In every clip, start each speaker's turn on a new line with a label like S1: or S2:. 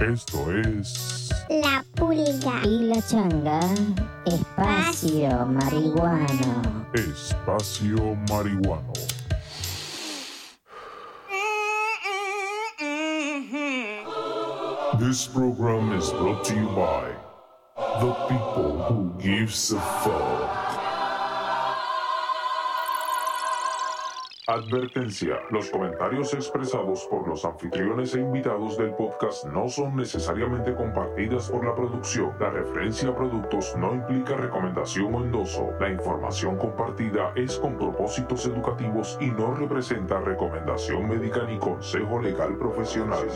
S1: Esto es
S2: La pulga.
S3: Y la changa, espacio marihuano.
S1: Espacio Marihuano. This program is brought to you by the people who gives a fuck. Advertencia. Los comentarios expresados por los anfitriones e invitados del podcast no son necesariamente compartidas por la producción. La referencia a productos no implica recomendación o endoso. La información compartida es con propósitos educativos y no representa recomendación médica ni consejo legal profesional.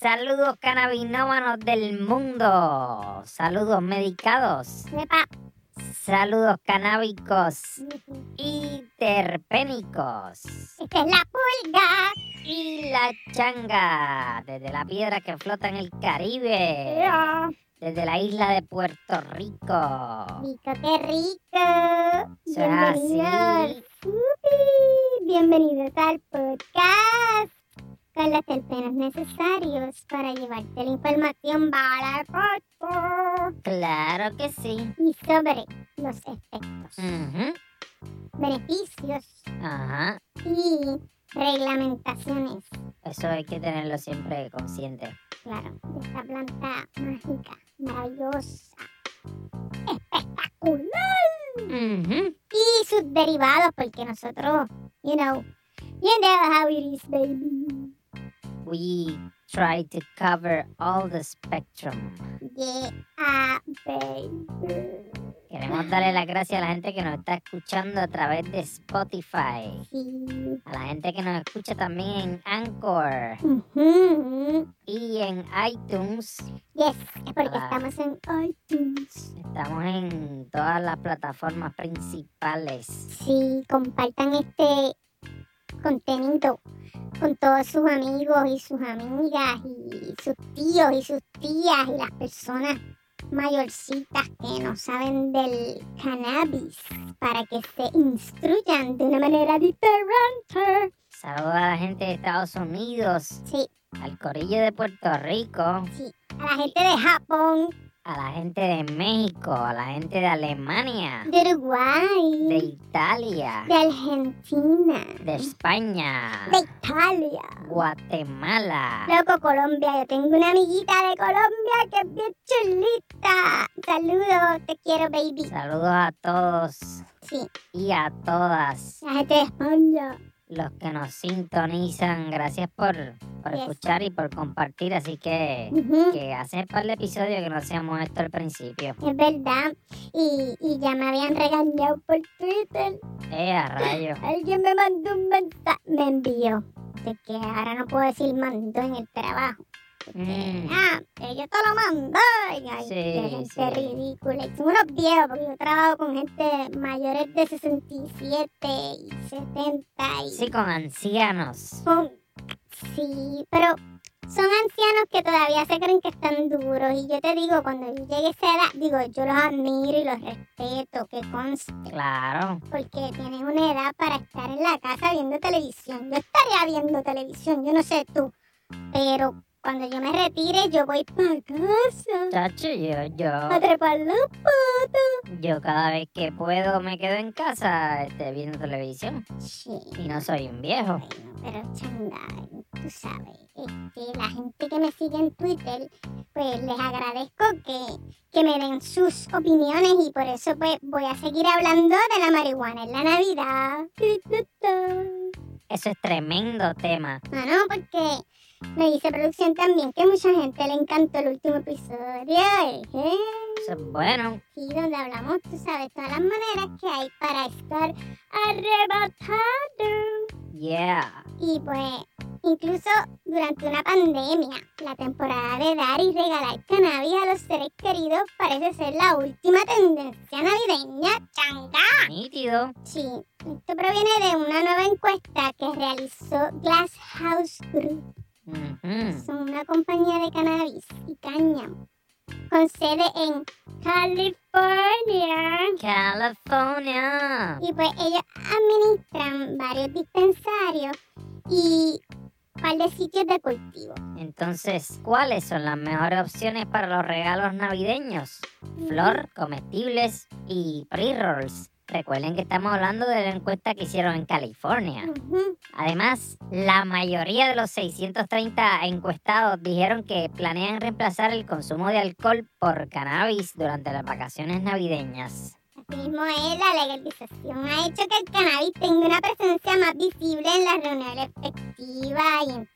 S3: Saludos cannabinómanos del mundo. Saludos medicados.
S2: Epa.
S3: Saludos canábicos y terpénicos.
S2: Esta es la pulga.
S3: Y la changa, desde la piedra que flota en el Caribe, desde la isla de Puerto Rico.
S2: Rico, qué rico. Bienvenidos. Bienvenidos al podcast. Con los terpenos necesarios para llevarte la información bala
S3: Claro que sí.
S2: y sobre los efectos, beneficios
S3: Ajá.
S2: y reglamentaciones,
S3: Eso hay que tenerlo siempre consciente.
S2: claro, de esta planta mágica, maravillosa, espectacular. Y sus derivados, porque nosotros, you know, you know how it is, baby.
S3: We try to cover all the spectrum.
S2: Yeah, baby.
S3: Queremos darle las gracias a la gente que nos está escuchando a través de Spotify.
S2: Sí.
S3: A la gente que nos escucha también en Anchor y en iTunes.
S2: Yes, es porque estamos en iTunes.
S3: Estamos en todas las plataformas principales.
S2: Sí, compartan este contenido con todos sus amigos y sus amigas y sus tíos y sus tías y las personas mayorcitas que no saben del cannabis para que se instruyan de una manera diferente.
S3: Saludos a la gente de Estados Unidos,
S2: Sí,
S3: al corillo de Puerto Rico,
S2: sí. A la gente de Japón,
S3: a la gente de México, a la gente de Alemania,
S2: de Uruguay,
S3: de Italia,
S2: de Argentina,
S3: de España,
S2: de Italia.
S3: Guatemala.
S2: Loco, Colombia. Yo tengo una amiguita de Colombia que es bien chulita. Saludos, te quiero, baby.
S3: Saludos a todos
S2: Sí,
S3: y a todas
S2: la gente de España.
S3: Los que nos sintonizan. Gracias por, por
S2: Yes.
S3: escuchar y por compartir. Así que,
S2: Ujú,
S3: que hace un par de episodios que no hacíamos esto al principio.
S2: Es verdad. Y, y ya me habían regañado por Twitter.
S3: Eh, a rayos.
S2: Alguien me mandó un mensaje. Me envió. De que ahora no puedo decir mandó en el trabajo.
S3: Mm.
S2: Ah, que yo te lo mandé. Y ay,
S3: Sí,
S2: qué gente
S3: sí.
S2: ridícula. Y son unos viejos, porque yo trabajo con gente mayores de 67 y 70 y
S3: Sí, con ancianos.
S2: sí, pero son ancianos que todavía se creen que están duros. Y yo te digo, cuando yo llegue a esa edad, digo, yo los admiro y los respeto, que conste,
S3: Claro.
S2: porque tienen una edad para estar en la casa viendo televisión. Yo estaría viendo televisión, yo no sé tú, pero cuando yo me retire, yo voy para casa
S3: Chacho, yo,
S2: a
S3: yo,
S2: trepar la pata.
S3: yo cada vez que puedo me quedo en casa este, viendo televisión.
S2: Sí.
S3: Y no soy un viejo.
S2: Bueno, pero changa, tú sabes, este, la gente que me sigue en Twitter, pues les agradezco que, que me den sus opiniones y por eso pues voy a seguir hablando de la marihuana en la Navidad.
S3: Eso es tremendo tema.
S2: No, no, porque me dice producción también que mucha gente le encantó el último episodio, ¿eh?
S3: Eso es bueno.
S2: Sí, donde hablamos, tú sabes, todas las maneras que hay para estar arrebatado.
S3: Yeah.
S2: Y pues, incluso durante una pandemia, la temporada de dar y regalar cannabis a los seres queridos parece ser la última tendencia navideña. ¡Changa!
S3: Nítido.
S2: Sí, esto proviene de una nueva encuesta que realizó Glass House Group.
S3: Ujú.
S2: Son una compañía de cannabis y cáñamo. con sede en California.
S3: California.
S2: Y pues ellos administran varios dispensarios y un par de sitios de cultivo.
S3: Entonces, ¿cuáles son las mejores opciones para los regalos navideños? Flor, comestibles y pre-rolls. Recuerden que estamos hablando de la encuesta que hicieron en California.
S2: Ujú.
S3: Además, la mayoría de los 630 encuestados dijeron que planean reemplazar el consumo de alcohol por cannabis durante las vacaciones navideñas.
S2: Así mismo es, la legalización ha hecho que el cannabis tenga una presencia más visible en las reuniones festivas y en,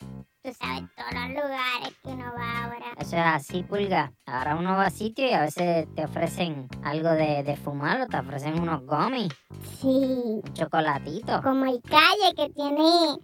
S2: tú sabes, todos los lugares que uno va ahora.
S3: Eso es así, pulga. Ahora uno va a sitio y a veces te ofrecen algo de, de fumar o te ofrecen unos gummies,
S2: Sí,
S3: un chocolatito.
S2: como el calle que tiene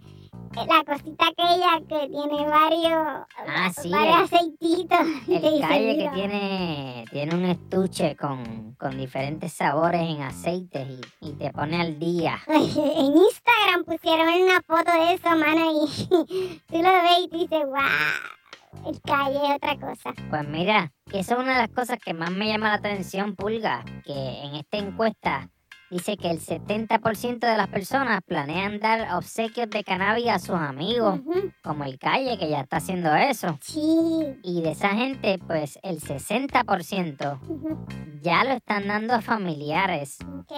S2: la cosita aquella que tiene varios,
S3: Ah, sí,
S2: varios aceititos.
S3: El calle que tiene, tiene un estuche con, con diferentes sabores en aceites y, y te pone al día.
S2: En Instagram pusieron una foto de eso, mano, y tú lo ves y tú dices, wow, el calle es otra cosa.
S3: Pues mira, que eso es una de las cosas que más me llama la atención, Pulga, que en esta encuesta dice que el 70% de las personas planean dar obsequios de cannabis a sus amigos, como el Calle, que ya está haciendo eso.
S2: Sí.
S3: Y de esa gente, pues el 60%
S2: ujú,
S3: ya lo están dando a familiares.
S2: Ok.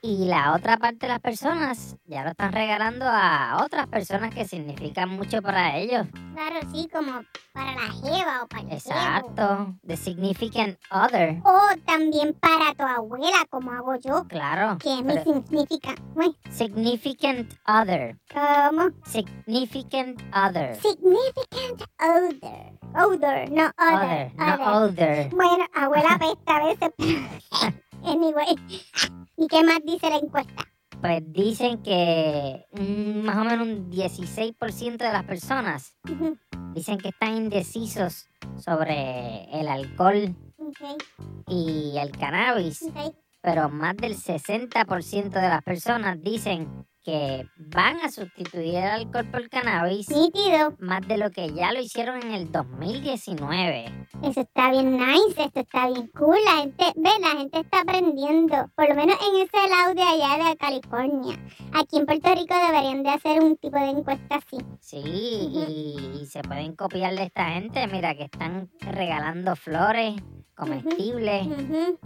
S3: Y la otra parte de las personas ya lo están regalando a otras personas que significan mucho para ellos.
S2: Claro, sí, como para la jeva o para el.
S3: Exacto. The significant other.
S2: O también para tu abuela, como hago yo,
S3: Claro.
S2: que es mi
S3: pero-
S2: significa. Uy,
S3: significant other.
S2: ¿Cómo?
S3: Significant other.
S2: Significant odor. Odor, no other.
S3: Other, no
S2: other.
S3: older.
S2: Bueno, abuela pesta a veces. anyway. ¿Y qué más dice la encuesta?
S3: Pues dicen que mm, más o menos un 16% de las personas
S2: Ujú,
S3: dicen que están indecisos sobre el alcohol
S2: ok,
S3: y el cannabis.
S2: ok.
S3: pero más del 60% de las personas dicen que van a sustituir el alcohol por cannabis
S2: Nítido.
S3: más de lo que ya lo hicieron en el 2019.
S2: Eso está bien nice, esto está bien cool. La gente, ve, la gente está aprendiendo. Por lo menos en ese lado de allá de California. Aquí en Puerto Rico deberían de hacer un tipo de encuesta así.
S3: Sí, y, y se pueden copiar de esta gente. Mira que están regalando flores comestibles,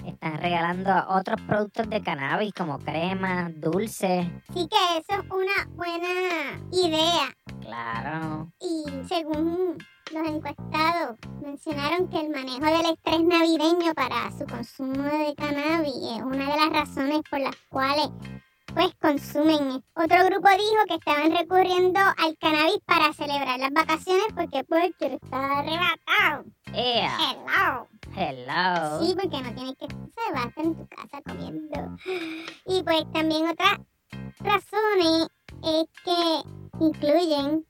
S3: están regalando otros productos de cannabis como crema, dulce.
S2: Sí que eso es una buena idea.
S3: Claro.
S2: Y según los encuestados, mencionaron que el manejo del estrés navideño para su consumo de cannabis es una de las razones por las cuales pues consumen. Otro grupo dijo que estaban recurriendo al cannabis para celebrar las vacaciones porque yo estaba arrebatado.
S3: Yeah.
S2: Hello.
S3: Hello.
S2: Sí, porque no tienes que se va a estar en tu casa comiendo. Y pues también otras razones es que incluyen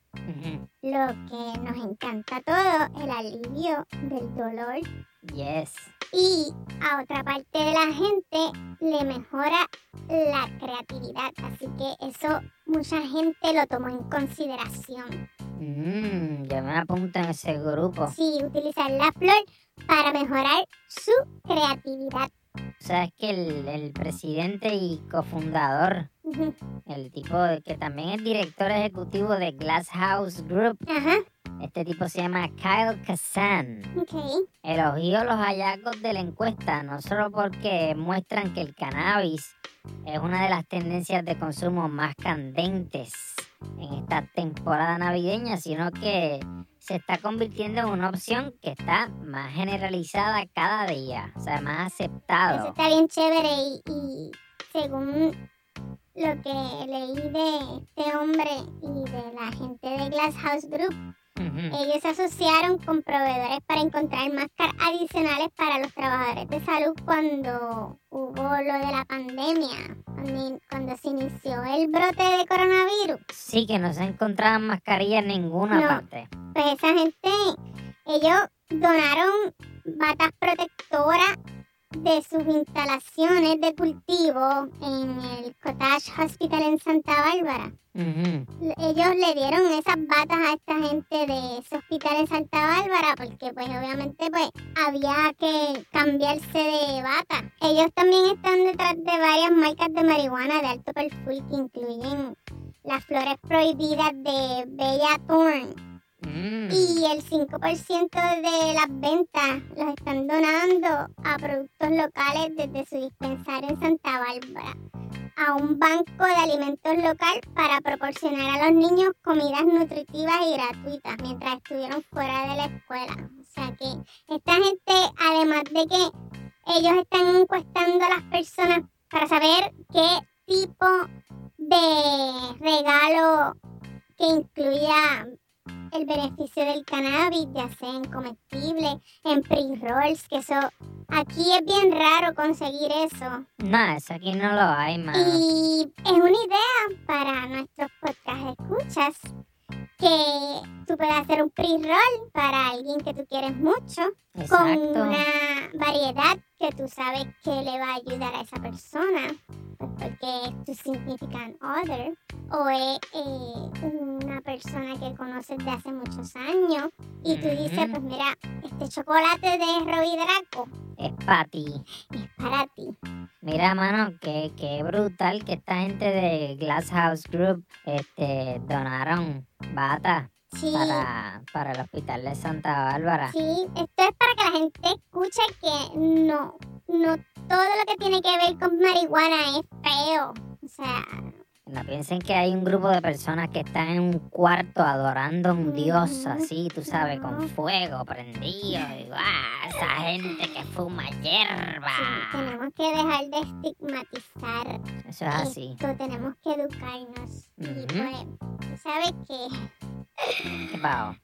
S2: lo que nos encanta a todos, el alivio del dolor.
S3: Yes.
S2: Y a otra parte de la gente le mejora la creatividad. Así que eso mucha gente lo tomó en consideración.
S3: Mm, yo me apunto en ese grupo.
S2: Sí, utilizar la flor para mejorar su creatividad.
S3: Sabes que el, el presidente y cofundador, El tipo que también es director ejecutivo de Glass House Group,
S2: Ajá,
S3: este tipo se llama Kyle Kazan,
S2: ok.
S3: elogió los hallazgos de la encuesta, no solo porque muestran que el cannabis es una de las tendencias de consumo más candentes en esta temporada navideña, sino que se está convirtiendo en una opción que está más generalizada cada día, o sea, más
S2: Eso
S3: aceptado.
S2: está bien chévere y, y según lo que leí de este hombre y de la gente de Glass House Group, ellos se asociaron con proveedores para encontrar máscaras adicionales para los trabajadores de salud cuando hubo lo de la pandemia, cuando, cuando se inició el brote de coronavirus.
S3: Sí, que no se encontraban mascarillas en ninguna
S2: No.
S3: parte.
S2: Pues esa gente, ellos donaron batas protectoras de sus instalaciones de cultivo en el Cottage Hospital en Santa Bárbara. Ellos le dieron esas batas a esta gente de ese hospital en Santa Bárbara porque pues obviamente pues había que cambiarse de bata. Ellos también están detrás de varias marcas de marihuana de alto perfil que incluyen las flores prohibidas de Bella Thorne Mm. Y el 5% de las ventas los están donando a productos locales desde su dispensario en Santa Bárbara a un banco de alimentos local para proporcionar a los niños comidas nutritivas y gratuitas mientras estuvieron fuera de la escuela. O sea que esta gente, además de que ellos están encuestando a las personas para saber qué tipo de regalo que incluya el beneficio del cannabis, ya sea en comestible, en pre-rolls, que eso aquí es bien raro conseguir eso.
S3: No, eso aquí no lo hay, más.
S2: Y es una idea para nuestros podcast escuchas que tú puedes hacer un pre-roll para alguien que tú quieres mucho con una variedad que tú sabes que le va a ayudar a esa persona es tu significant other o es eh, una persona que conoces de hace muchos años y tú dices pues mira este chocolate de Robbie Draco
S3: es para ti.
S2: Es para ti.
S3: Mira mano que, que brutal que esta gente de Glass House Group este donaron bata para, para el hospital de Santa Bárbara.
S2: Sí, esto es para que la gente escuche que no, no todo lo que tiene que ver con marihuana es feo. O sea,
S3: no piensen que hay un grupo de personas que están en un cuarto adorando a un dios así, tú sabes, con fuego prendido. Y, esa gente que fuma hierba.
S2: tenemos que dejar de estigmatizar.
S3: Eso es así.
S2: Tenemos que educarnos. Y pues, sabes que.
S3: ¿Qué pasó?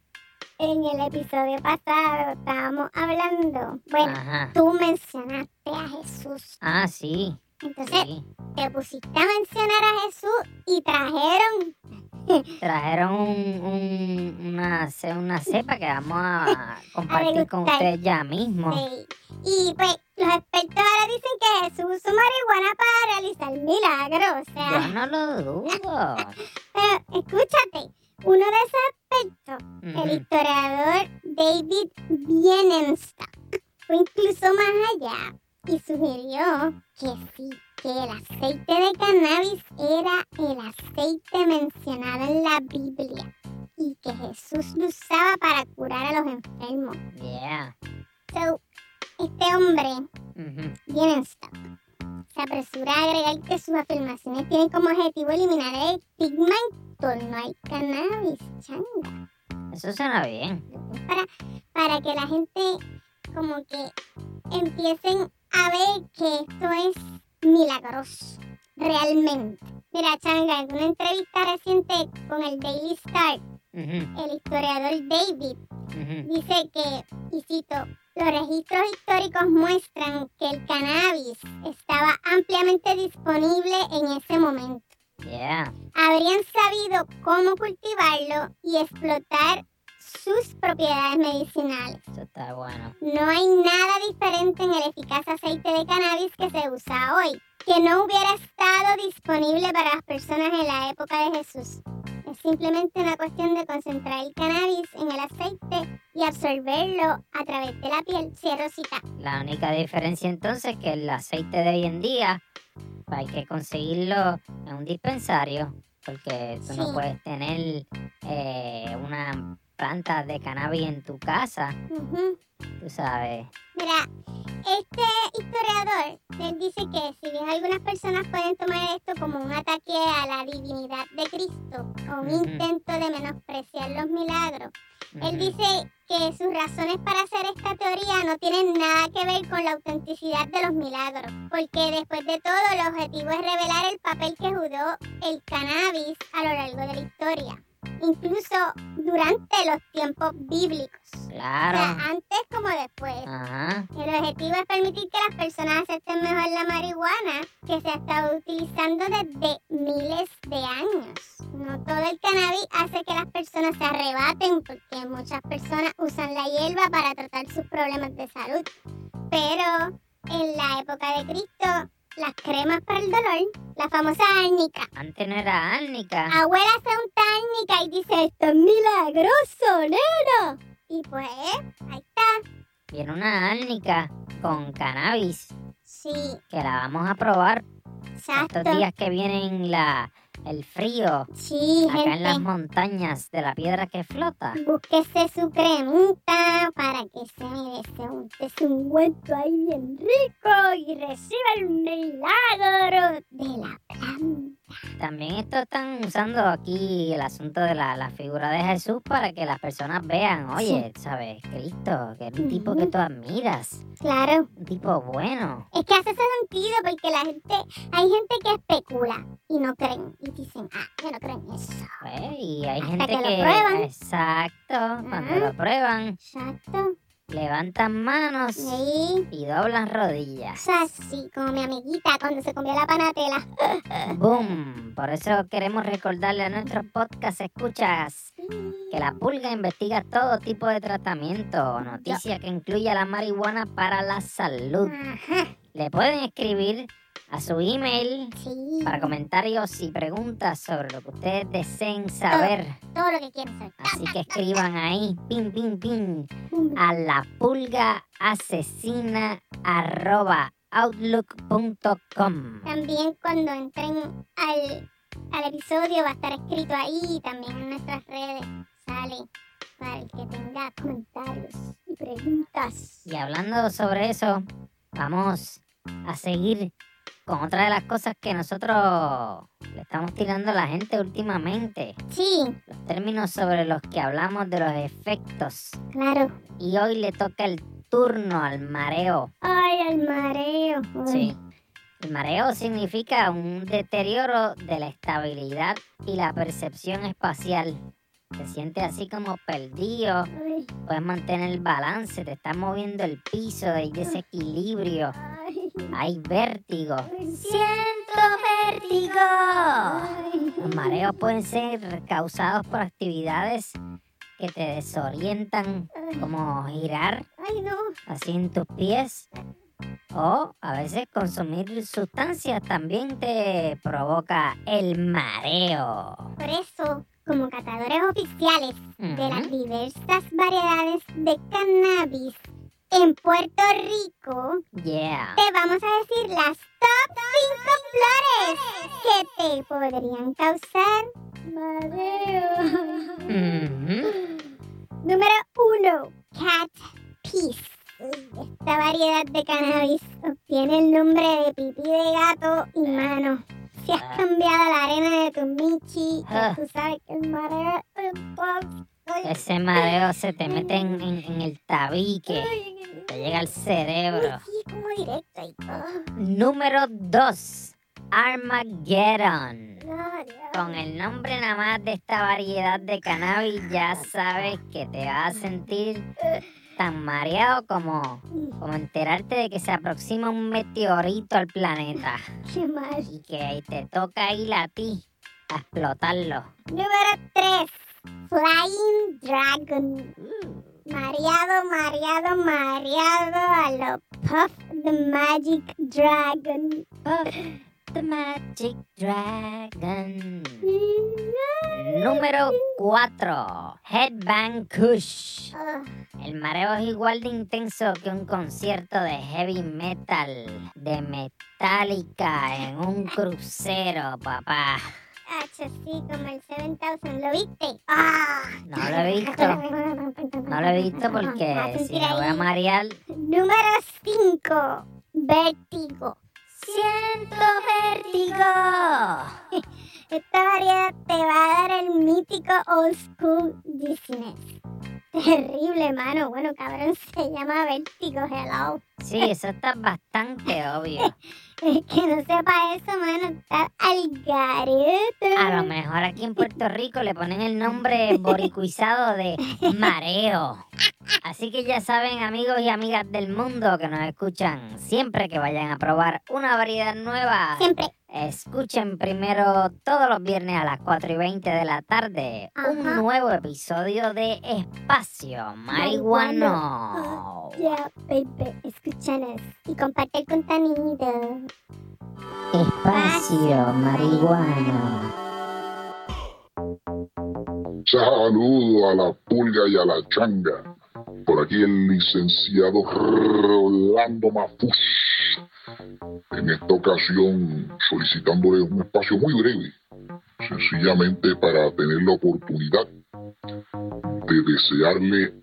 S2: En el episodio pasado estábamos hablando. Bueno, tú mencionaste a Jesús.
S3: Ah, sí.
S2: Entonces, te pusiste a mencionar a Jesús y trajeron.
S3: trajeron un, una, una cepa que vamos a compartir con ustedes ya mismo.
S2: Sí. Y pues los expertos ahora dicen que Jesús usó marihuana para realizar milagros. O sea,
S3: Yo no lo dudo.
S2: Pero escúchate, uno de esos expertos, el historiador David Bienenstock, fue incluso más allá y sugirió que sí, que el aceite de cannabis era el aceite mencionado en la Biblia y que Jesús lo usaba para curar a los enfermos.
S3: Yeah.
S2: So, este hombre, bien se apresura a agregar que sus afirmaciones tienen como objetivo eliminar el estigma torno al cannabis, changa.
S3: Eso suena bien.
S2: Para, para que la gente como que empiecen a ver que esto es milagroso, realmente. Mira, Changa, en una entrevista reciente con el Daily Star, el historiador David dice que, y cito, los registros históricos muestran que el cannabis estaba ampliamente disponible en ese momento. Habrían sabido cómo cultivarlo y explotar sus propiedades medicinales.
S3: Eso está bueno.
S2: No hay nada diferente en el eficaz aceite de cannabis que se usa hoy, que no hubiera estado disponible para las personas en la época de Jesús. Simplemente una cuestión de concentrar el cannabis en el aceite y absorberlo a través de la piel. Cierro cita.
S3: La única diferencia entonces es que el aceite de hoy en día hay que conseguirlo en un dispensario porque tú no puedes tener eh, una plantas de cannabis en tu casa. Tú sabes.
S2: Mira, este historiador, él dice que si bien algunas personas pueden tomar esto como un ataque a la divinidad de Cristo o un intento de menospreciar los milagros, él dice que sus razones para hacer esta teoría no tienen nada que ver con la autenticidad de los milagros, porque después de todo el objetivo es revelar el papel que jugó el cannabis a lo largo de la historia incluso durante los tiempos bíblicos.
S3: Claro.
S2: O sea, antes como después.
S3: Ajá.
S2: El objetivo es permitir que las personas acepten mejor la marihuana, que se ha estado utilizando desde miles de años. No todo el cannabis hace que las personas se arrebaten, porque muchas personas usan la hierba para tratar sus problemas de salud. Pero en la época de Cristo las cremas para el dolor, la famosa árnica.
S3: Antes no era árnica.
S2: Abuela se unta árnica y dice, esto es milagroso, nena. Y pues, ahí está.
S3: Viene una árnica con cannabis
S2: Sí,
S3: que la vamos a probar
S2: exacto.
S3: estos días que vienen la, el frío
S2: Sí,
S3: acá en las montañas de la piedra que flota.
S2: Búsquese su cremita para que se, mire, se unte su ungüento ahí bien rico y reciba el milagro de la planta.
S3: También esto están usando aquí el asunto de la, la figura de Jesús para que las personas vean, oye, ¿sabes? Cristo, que es un tipo que tú admiras,
S2: Claro.
S3: un tipo bueno.
S2: Es que hace ese sentido porque la gente, hay gente que especula y no creen y dicen, ah, yo no creo en eso.
S3: Pues, y hay
S2: Hasta
S3: gente
S2: que lo
S3: que...
S2: prueban.
S3: Exacto, cuando lo prueban,
S2: Exacto.
S3: levantan manos
S2: Sí.
S3: y doblan rodillas.
S2: Así, como mi amiguita cuando se comió la panatela.
S3: ¡Boom! Por eso queremos recordarle a nuestros podcast escuchas que la pulga investiga todo tipo de tratamiento o noticia que incluya la marihuana para la salud.
S2: Ajá.
S3: Le pueden escribir a su email
S2: Sí.
S3: para comentarios y preguntas sobre lo que ustedes deseen saber.
S2: Todo lo que quieran saber.
S3: Así que escriban ahí, pin, pin, pin, a la pulga asesina arroba outlook.com.
S2: También cuando entren al, al episodio va a estar escrito ahí y también en nuestras redes sale para el que tenga comentarios y preguntas.
S3: Y hablando sobre eso, vamos a seguir con otra de las cosas que nosotros le estamos tirando a la gente últimamente.
S2: Sí,
S3: Los términos sobre los que hablamos de los efectos.
S2: claro.
S3: Y hoy le toca el turno al mareo.
S2: Ay, el mareo. Ay,
S3: Sí. El mareo significa un deterioro de la estabilidad y la percepción espacial. Te sientes así como perdido,
S2: ay,
S3: puedes mantener el balance, te está moviendo el piso, hay desequilibrio,
S2: ay,
S3: hay vértigo.
S2: Siento vértigo.
S3: Los mareos pueden ser causados por actividades que te desorientan, como girar así en tus pies. O a veces consumir sustancias también te provoca el mareo.
S2: Por eso, como catadores oficiales de las diversas variedades de cannabis en Puerto Rico,
S3: Yeah.
S2: te vamos a decir las top 5 flores que te podrían causar mareo.
S3: Ujú.
S2: Número 1. Cat Peace. Esta variedad de cannabis obtiene el nombre de pipí de gato y mano. Si has cambiado la arena de tu michi,
S3: Ah.
S2: tú sabes que el mareo es
S3: Ese mareo se te mete en, en- en el tabique, te llega al cerebro.
S2: Sí, como directo
S3: Número 2. Armageddon. Con el nombre nada más de esta variedad de cannabis ya sabes que te vas a sentir tan mareado como, como enterarte de que se aproxima un meteorito al planeta
S2: Qué mal.
S3: y que te toca ir a ti a explotarlo.
S2: Número 3. Flying Dragon. Mareado, mareado, mareado a lo Puff the Magic Dragon.
S3: Puff the Magic Dragon. Número 4. Headbang Kush. El mareo es igual de intenso que un concierto de heavy metal de Metallica en un crucero, papá.
S2: H, sí, como el 7000. ¿Lo viste? ¡Ah!
S3: No lo he visto. No lo he visto porque si
S2: sentir
S3: me voy a marear.
S2: Número 5. Vértigo.
S3: ¡Siento vértigo!
S2: Esta variedad te va a dar el mítico old school dizziness. Terrible, mano. Bueno, cabrón, se llama vértigo, hello.
S3: Sí, eso está bastante obvio.
S2: Que no sepa eso, mano, está al garete.
S3: A lo mejor aquí en Puerto Rico le ponen el nombre boricuizado de mareo. Así que ya saben, amigos y amigas del mundo que nos escuchan, siempre que vayan a probar una variedad nueva,
S2: Siempre.
S3: Escuchen primero todos los viernes a las 4 y 20 de la tarde un nuevo episodio de Espacio Marihuano.
S2: Ya, baby, escúchanos y comparte el contenido.
S3: Espacio Marihuano.
S4: Saludo a la pulga y a la changa. Por aquí el licenciado Rolando Mafus. En esta ocasión solicitándole un espacio muy breve, sencillamente para tener la oportunidad de desearle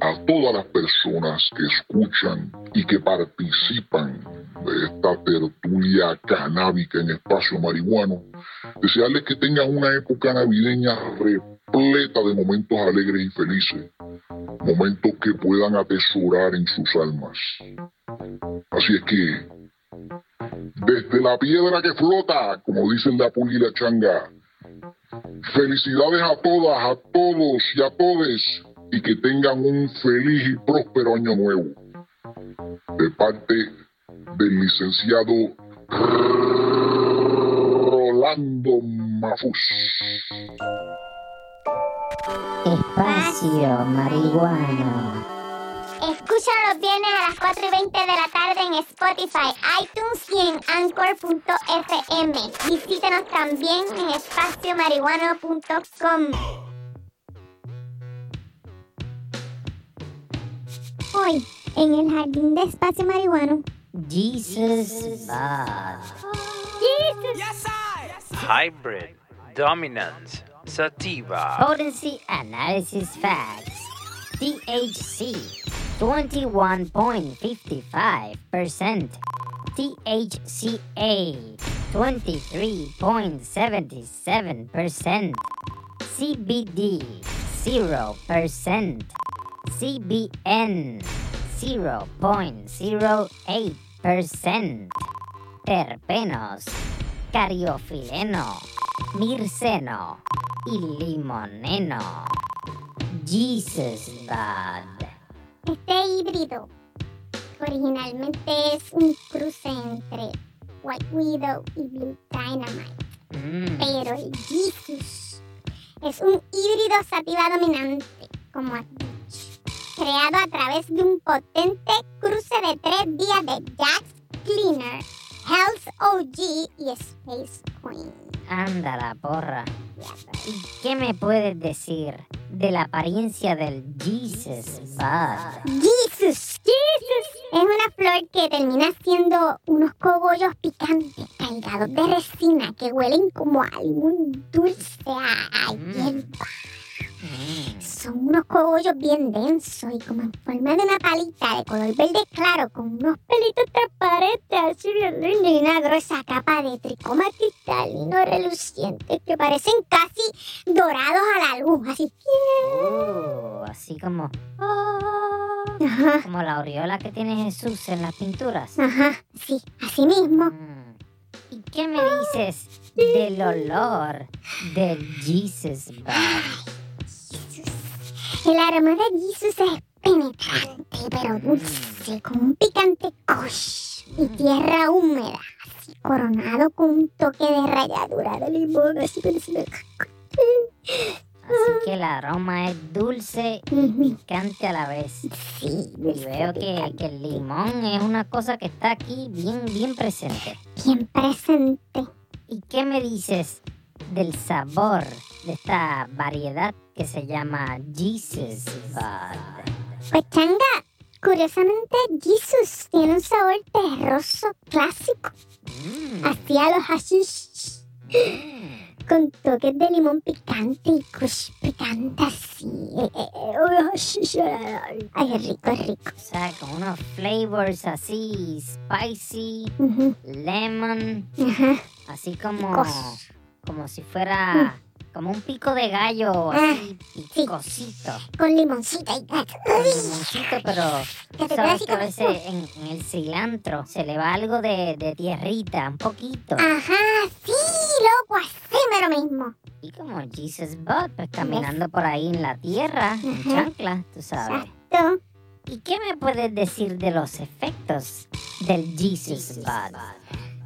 S4: a todas las personas que escuchan y que participan de esta tertulia canábica en espacio marihuano, desearles que tengan una época navideña repleta de momentos alegres y felices, momentos que puedan atesorar en sus almas. Así es que, desde la piedra que flota, como dicen la pulga y la changa, felicidades a todas, a todos y a todes, y que tengan un feliz y próspero año nuevo. De parte del licenciado Rolando Mafus.
S3: Espacio Marihuano.
S2: Escúchalo los viernes a las 4 y 20 de la tarde en Spotify, iTunes y en Anchor.fm. Visítenos también en espaciomarihuano.com. Hoy, en el jardín de Espacio Marihuano.
S3: Jesus Bud.
S5: Hybrid, Dominant, Sativa,
S3: Potency Analysis Facts. THC 21.55%. THCA 23.77%. CBD 0%. CBN 0.08%. Terpenos, cariofileno, mirceno y limoneno. Jesus Bud.
S2: Este híbrido originalmente es un cruce entre White Widow y Blue Dynamite.
S3: Mm,
S2: Pero el Jesus es un híbrido sativa dominante, como has dicho, creado a través de un potente cruce de tres días de Jax Cleaner, Health OG y Space Queen.
S3: Anda la porra. ¿Y qué me puedes decir de la apariencia del Jesus Bud?
S2: Jesus, Jesus. Es una flor que termina siendo unos cogollos picantes cargados de resina que huelen como a algún dulce a, a
S3: Mm.
S2: hierba. Son unos cogollos bien densos y como en forma de una palita de color verde claro con unos pelitos transparentes así bien lindos y una gruesa capa de tricoma cristalino reluciente que parecen casi dorados a la luz, así.
S3: así como,
S2: Ajá,
S3: como la aureola que tiene Jesús en las pinturas.
S2: ajá, sí, así mismo.
S3: Mm, ¿Y qué me dices del olor del Jesus Bud?
S2: El aroma de Jesus es penetrante, pero dulce, como un picante kush y tierra húmeda, así coronado con un toque de ralladura de limón, así
S3: Así que el aroma es dulce y picante a la vez.
S2: Sí,
S3: Y veo que, que el limón es una cosa que está aquí bien, bien presente.
S2: bien presente.
S3: ¿Y qué me dices del sabor de esta variedad que se llama Jesus Bud?
S2: Pues changa, curiosamente Jesus tiene un sabor terroso clásico,
S3: Mm,
S2: así a los hashish.
S3: mm.
S2: con toques de limón picante y kush picante así. Eh, eh, eh, ay, es rico, es rico.
S3: O sea, con unos flavors así, spicy,
S2: Ujú,
S3: lemon,
S2: Ajá.
S3: así como, como si fuera como un pico de gallo, así picosito.
S2: Con limoncito y
S3: Con limoncito, pero sabes que a veces en, en el cilantro se le va algo de, de tierrita, un poquito.
S2: Ajá, sí, loco, así lo mismo.
S3: Y como Jesus Bud, pues caminando por ahí en la tierra, en
S2: Ujú.
S3: chancla, tú sabes.
S2: Exacto.
S3: ¿Y qué me puedes decir de los efectos del Jesus Bud?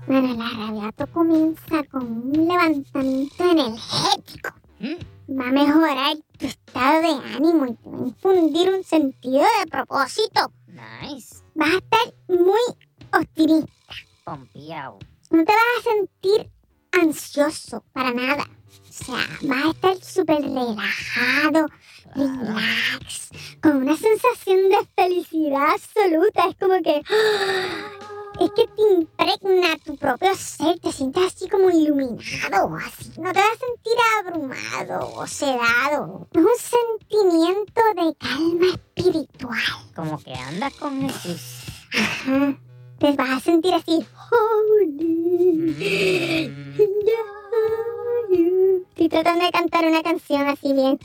S2: Bueno, el arrabiato comienza con un levantamiento energético.
S3: ¿Mm?
S2: Va a mejorar tu estado de ánimo y te va a infundir un sentido de propósito.
S3: Nice.
S2: Vas a estar muy optimista.
S3: Pompeado.
S2: No te vas a sentir ansioso para nada. O sea, vas a estar súper relajado, relax, con una sensación de felicidad absoluta. Es como que. Es que te impregna tu propio ser, te sientes así como iluminado, así. No te vas a sentir abrumado o sedado. Es un sentimiento de calma espiritual.
S3: Como que andas con Jesús.
S2: Ajá. Te vas a sentir así. Holy. Estoy tratando de cantar una canción así bien.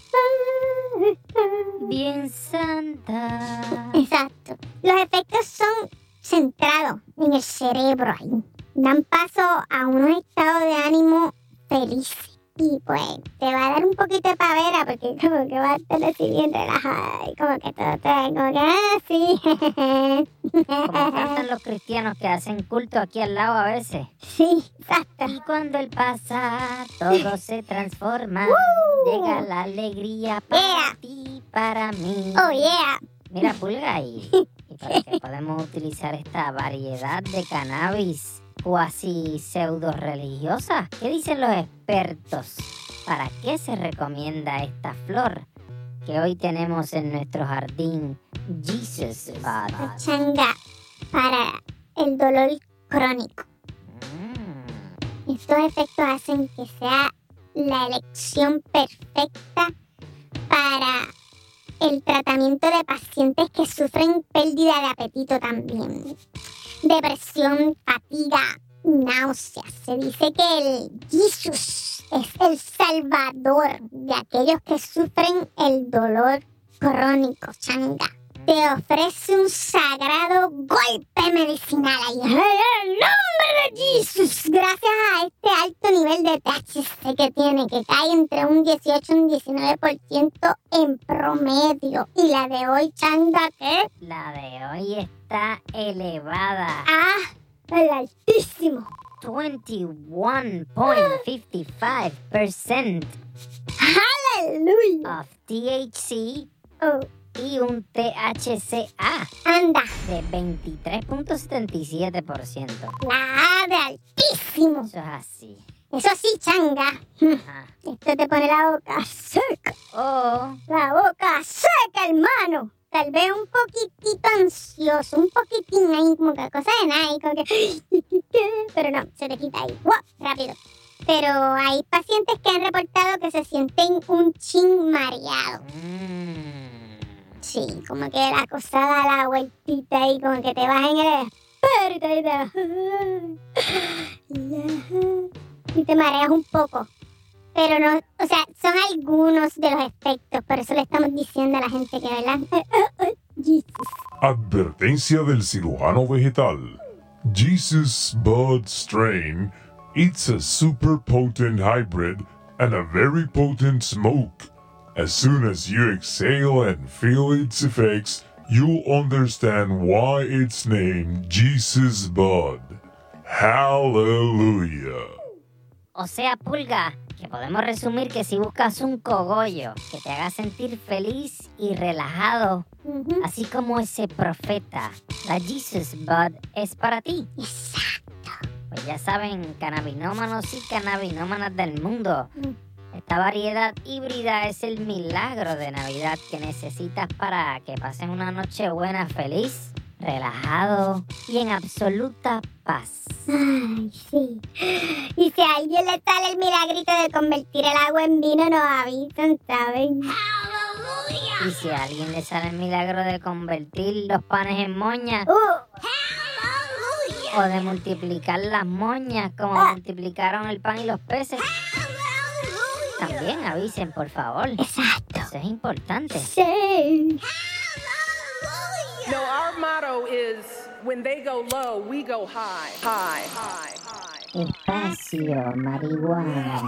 S3: Bien santa.
S2: Exacto. Los efectos son centrados en el cerebro ahí. Dan paso a unos estados de ánimo felices. Y pues te va a dar un poquito de pavera porque como que va a estar así bien relajada y como que todo te como que ah, sí.
S3: Como cantan los cristianos que hacen culto aquí al lado a veces.
S2: Sí, exacto.
S3: Y cuando él pasa, todo se transforma. Llega la alegría para
S2: Yeah.
S3: ti, para mí.
S2: Oh yeah.
S3: Mira, pulga y, y para que podemos utilizar esta variedad de cannabis cuasi pseudo religiosa. ¿Qué dicen los expertos? ¿Para qué se recomienda esta flor que hoy tenemos en nuestro jardín Jesus Bud?
S2: Changa para el dolor crónico.
S3: Mm.
S2: Estos efectos hacen que sea la elección perfecta para el tratamiento de pacientes que sufren pérdida de apetito también. Depresión, fatiga, náuseas. Se dice que el Jesus es el salvador de aquellos que sufren el dolor crónico, changa. Te ofrece un sagrado golpe medicinal ahí. ¡En el nombre de Jesús! Gracias a este alto nivel de THC que tiene, que cae entre un 18 y un 19% en promedio. Y la de hoy, changa, ¿qué?
S3: La de hoy está elevada.
S2: ¡Ah! El altísimo.
S3: 21.55%
S2: ¡Aleluya!
S3: of THC
S2: Oh,
S3: y un THCA
S2: anda,
S3: de 23.77%.
S2: la A de altísimo.
S3: Eso es así.
S2: Eso sí, changa.
S3: Ajá.
S2: Esto te pone la boca seca.
S3: O
S2: La boca seca, hermano. Tal vez un poquitito ansioso, un poquitín ahí, como que cosa de nada, como que... Pero no, se te quita ahí. ¡Wow! Rápido. Pero hay pacientes que han reportado que se sienten un chin mareado.
S3: mm,
S2: Sí, como que la cosa da la vueltita y como que te vas en el espíritu y te... Mareas un poco. Pero no, o sea, son algunos de los efectos, por eso le estamos diciendo a la gente que, ¿verdad?
S1: Advertencia del cirujano vegetal. Jesus Bud Strain. It's a super potent hybrid and a very potent smoke. As soon as you exhale and feel its effects, you'll understand why it's named Jesus Bud. Hallelujah.
S3: O sea, pulga, que podemos resumir que si buscas un cogollo que te haga sentir feliz y relajado,
S2: Ujú.
S3: así como ese profeta, la Jesus Bud es para ti. Pues ya saben, cannabinómanos y cannabinómanas del mundo. Esta variedad híbrida es el milagro de Navidad que necesitas para que pases una noche buena, feliz, relajado y en absoluta paz.
S2: Ay, sí. Y si a alguien le sale el milagrito de convertir el agua en vino, nos avisan, ¿saben?
S3: Y si a alguien le sale el milagro de convertir los panes en moñas
S2: Uh,
S3: o de multiplicar las moñas como
S2: Ah.
S3: multiplicaron el pan y los peces, también avisen, por favor.
S2: exacto.
S3: Eso es importante.
S2: Sí.
S6: No, our motto is when they go low, we go high. High, high, high.
S3: Espacio marihuana.